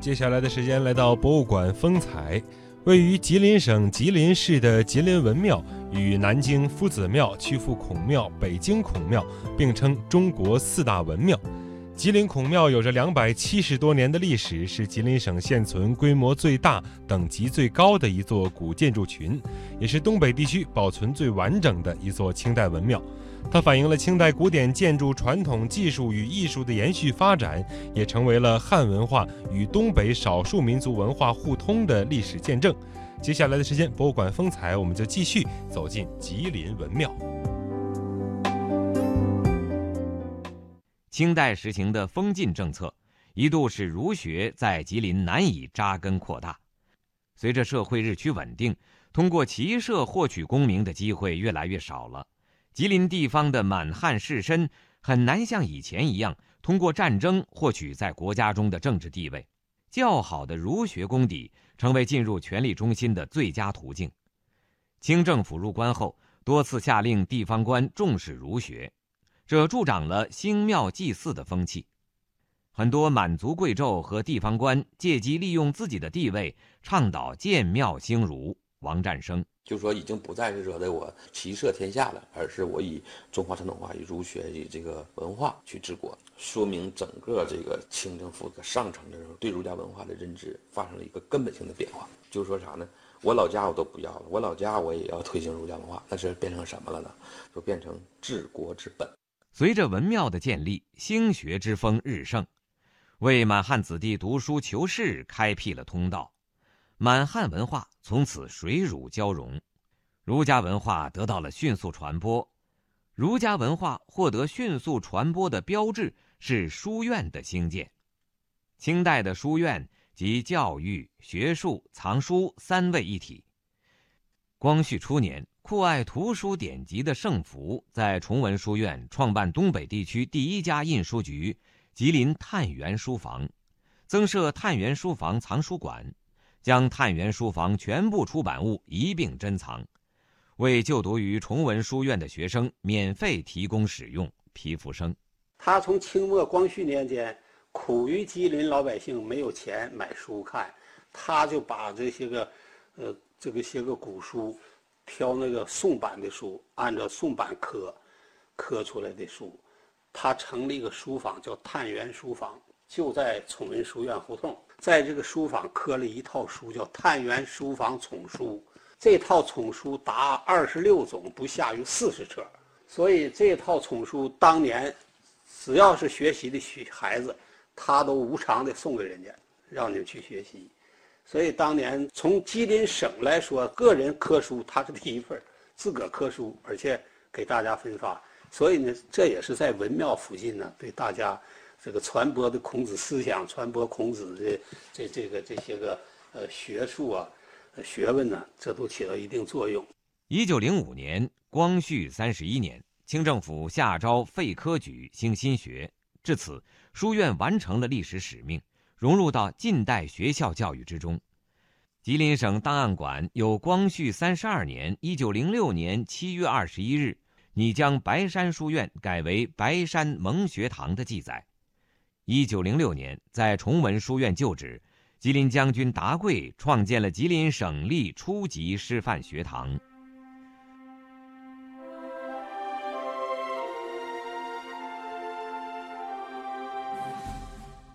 接下来的时间来到博物馆风采，位于吉林省吉林市的吉林文庙与南京夫子庙、曲阜孔庙、北京孔庙并称中国四大文庙。吉林孔庙有着两百七十多年的历史，是吉林省现存规模最大、等级最高的一座古建筑群，也是东北地区保存最完整的一座清代文庙。它反映了清代古典建筑传统技术与艺术的延续发展，也成为了汉文化与东北少数民族文化互通的历史见证。接下来的时间，博物馆风采，我们就继续走进吉林文庙。清代实行的封禁政策，一度使儒学在吉林难以扎根扩大。随着社会日趋稳定，通过骑射获取功名的机会越来越少了。吉林地方的满汉士绅很难像以前一样通过战争获取在国家中的政治地位，较好的儒学功底成为进入权力中心的最佳途径。清政府入关后，多次下令地方官重视儒学，这助长了兴庙祭祀的风气。很多满族贵胄和地方官借机利用自己的地位，倡导建庙兴儒。王占生就说：“已经不再是说的我骑射天下了，而是我以中华传统文化、以儒学、以这个文化去治国，说明整个这个清政府的上层的时候对儒家文化的认知发生了一个根本性的变化。就是说啥呢？我老家我都不要了，我老家我也要推行儒家文化，那是变成什么了呢？就变成治国之本。随着文庙的建立，兴学之风日盛，为满汉子弟读书求仕开辟了通道。”满汉文化从此水乳交融，儒家文化得到了迅速传播。儒家文化获得迅速传播的标志是书院的兴建。清代的书院集教育、学术、藏书三位一体。光绪初年，酷爱图书典籍的盛福在崇文书院创办东北地区第一家印书局——吉林探源书房，增设探源书房藏书馆。将探源书房全部出版物一并珍藏，为就读于崇文书院的学生免费提供使用。皮福生，他从清末光绪年间苦于吉林老百姓没有钱买书看，他就把这些个，呃，这个些个古书，挑那个宋版的书，按照宋版刻，刻出来的书，他成立一个书坊，叫探源书坊，就在崇文书院胡同。在这个书坊刻了一套书，叫《探源书坊丛书》。这套丛书达二十六种，不下于四十册。所以这套丛书当年，只要是学习的学孩子，他都无偿的送给人家，让你们去学习。所以当年从吉林省来说，个人科书他是第一份，自个儿刻书，而且给大家分发。所以呢，这也是在文庙附近呢，对大家。这个传播的孔子思想，传播孔子的这这个这些个呃学术啊、学问呢，这都起到一定作用。一九零五年，光绪三十一年，清政府下诏废科举，兴新学，至此，书院完成了历史使命，融入到近代学校教育之中。吉林省档案馆有光绪三十二年（一九零六年七月二十一日）拟将白山书院改为白山蒙学堂的记载。一九零六年，在崇文书院旧址，吉林将军达贵创建了吉林省立初级师范学堂。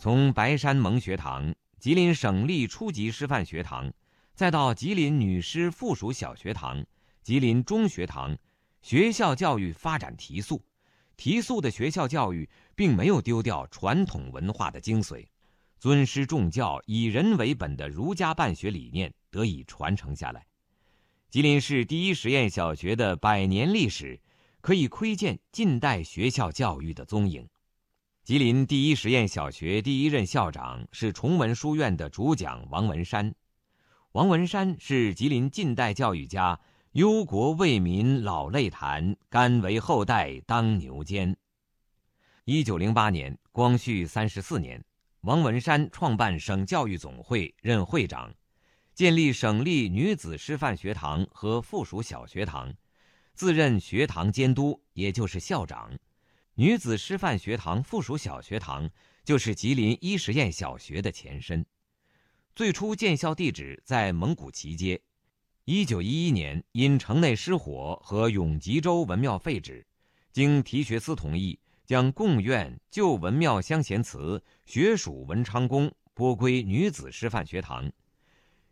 从白山蒙学堂、吉林省立初级师范学堂，再到吉林女师附属小学堂、吉林中学堂，学校教育发展提速。提速的学校教育并没有丢掉传统文化的精髓，尊师重教、以人为本的儒家办学理念得以传承下来。吉林市第一实验小学的百年历史，可以窥见近代学校教育的踪影。吉林第一实验小学第一任校长是崇文书院的主讲王文山，王文山是吉林近代教育家。忧国为民老泪谈，甘为后代当牛肩。一九零八年，光绪三十四年，王文山创办省教育总会，任会长，建立省立女子师范学堂和附属小学堂，自任学堂监督，也就是校长。女子师范学堂附属小学堂就是吉林一实验小学的前身。最初建校地址在蒙古旗街。一九一一年，因城内失火和永吉州文庙废止，经提学司同意，将贡院旧文庙乡贤祠、学属文昌宫拨归女子师范学堂，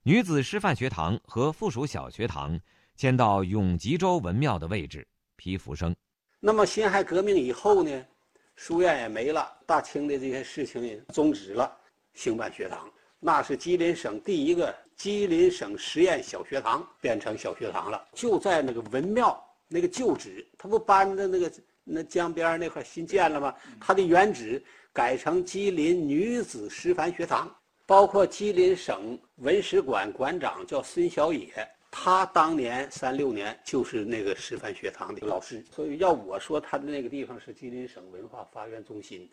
女子师范学堂和附属小学堂迁到永吉州文庙的位置。皮福生。那么辛亥革命以后呢，书院也没了，大清的这些事情也终止了，兴办学堂。那是吉林省第一个吉林省实验小学堂，变成小学堂了，就在那个文庙那个旧址，他不搬到那个那江边那块新建了吗？它的原址改成吉林女子师范学堂，包括吉林省文史馆馆长叫孙小野，他当年三六年就是那个师范学堂的老师，所以要我说，他的那个地方是吉林省文化发源中心。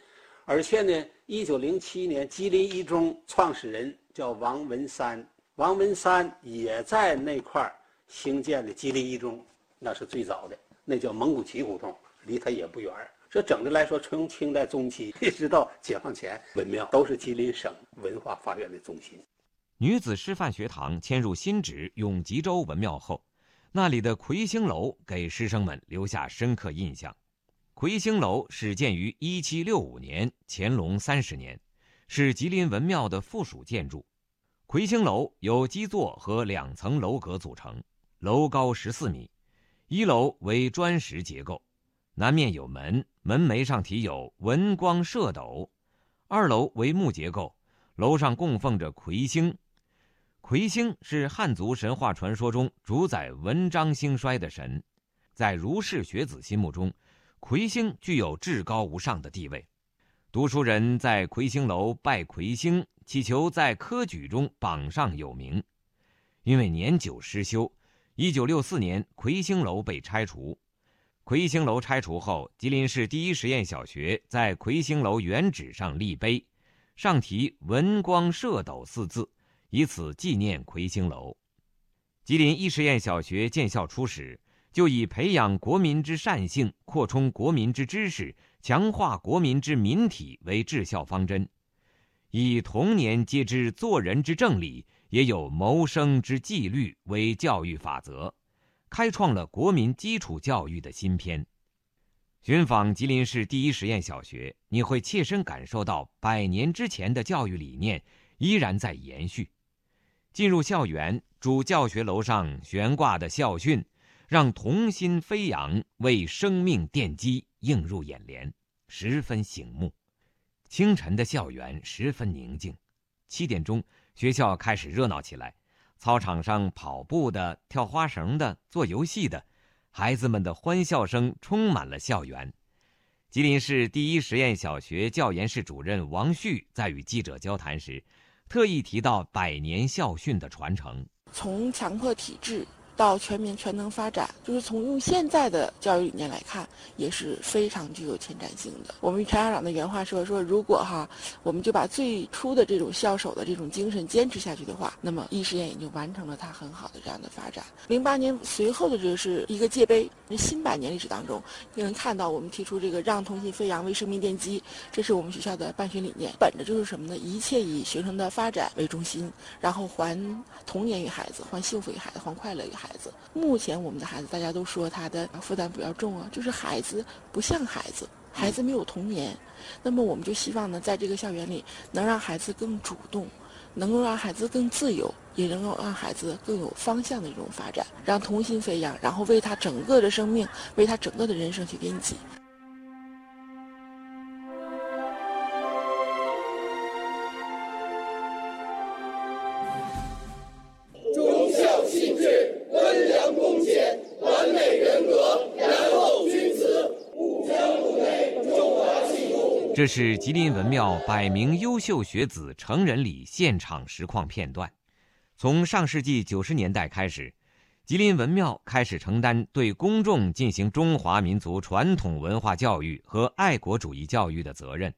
而且呢，一九零七年，吉林一中创始人叫王文山，王文山也在那块儿兴建的吉林一中，那是最早的，那叫蒙古旗胡同，离他也不远。这整的来说，从清代中期一直到解放前，文庙都是吉林省文化发源的中心。女子师范学堂迁入新址永吉州文庙后，那里的魁星楼给师生们留下深刻印象。魁星楼始建于一七六五年，乾隆三十年，是吉林文庙的附属建筑。魁星楼由基座和两层楼阁组成，楼高十四米，一楼为砖石结构，南面有门，门楣上题有“文光射斗”；二楼为木结构，楼上供奉着魁星。魁星是汉族神话传说中主宰文章兴衰的神，在儒士学子心目中。魁星具有至高无上的地位，读书人在魁星楼拜魁星，祈求在科举中榜上有名。因为年久失修，一九六四年魁星楼被拆除。魁星楼拆除后，吉林市第一实验小学在魁星楼原址上立碑，上题“文光射斗”四字，以此纪念魁星楼。吉林一实验小学建校初始。就以培养国民之善性、扩充国民之知识、强化国民之民体为治校方针，以童年皆知做人之正理，也有谋生之纪律为教育法则，开创了国民基础教育的新篇。寻访吉林市第一实验小学，你会切身感受到百年之前的教育理念依然在延续。进入校园，主教学楼上悬挂的校训。让童心飞扬，为生命奠基，映入眼帘，十分醒目。清晨的校园十分宁静，七点钟，学校开始热闹起来。操场上跑步的、跳花绳的、做游戏的，孩子们的欢笑声充满了校园。吉林市第一实验小学教研室主任王旭在与记者交谈时，特意提到百年校训的传承，从强迫体制。到全民全能发展，就是从用现在的教育理念来看，也是非常具有前瞻性的。我们陈校长的原话说：“说如果哈，我们就把最初的这种校守的这种精神坚持下去的话，那么一实验也就完成了它很好的这样的发展。”零八年随后的这个是一个界碑，新百年历史当中，就能看到我们提出这个让童心飞扬为生命奠基，这是我们学校的办学理念，本着就是什么呢？一切以学生的发展为中心，然后还童年于孩子，还幸福于孩子，还快乐于孩子。孩子，目前我们的孩子，大家都说他的负担比较重啊，就是孩子不像孩子，孩子没有童年。那么我们就希望呢，在这个校园里，能让孩子更主动，能够让孩子更自由，也能够让孩子更有方向的一种发展，让童心飞扬，然后为他整个的生命，为他整个的人生去奠基。这是吉林文庙百名优秀学子成人礼现场实况片段。从上世纪九十年代开始，吉林文庙开始承担对公众进行中华民族传统文化教育和爱国主义教育的责任，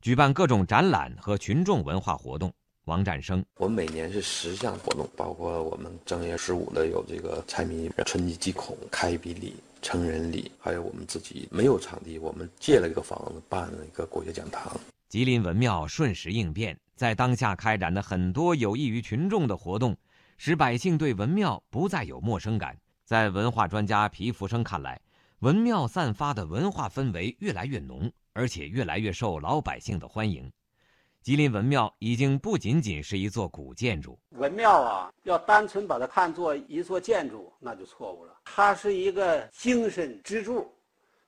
举办各种展览和群众文化活动。王占生，我们每年是十项活动，包括我们正月十五的有这个猜谜、春季祭孔、开笔礼。成人礼，还有我们自己没有场地，我们借了一个房子办了一个国学讲堂。吉林文庙瞬时应变，在当下开展的很多有益于群众的活动，使百姓对文庙不再有陌生感。在文化专家皮福生看来，文庙散发的文化氛围越来越浓，而且越来越受老百姓的欢迎。吉林文庙已经不仅仅是一座古建筑，文庙啊，要单纯把它看作一座建筑，那就错误了。它是一个精神支柱，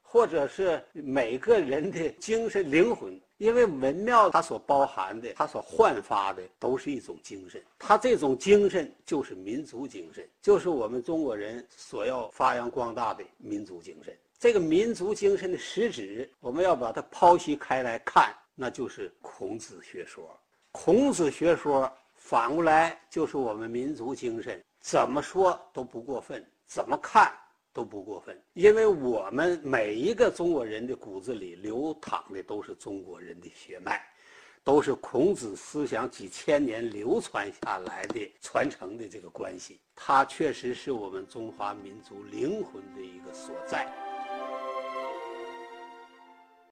或者是每个人的精神灵魂。因为文庙它所包含的，它所焕发的，都是一种精神。它这种精神就是民族精神，就是我们中国人所要发扬光大的民族精神。这个民族精神的实质，我们要把它剖析开来看。那就是孔子学说，孔子学说反过来就是我们民族精神，怎么说都不过分，怎么看都不过分，因为我们每一个中国人的骨子里流淌的都是中国人的血脉，都是孔子思想几千年流传下来的传承的这个关系，它确实是我们中华民族灵魂的一个所在。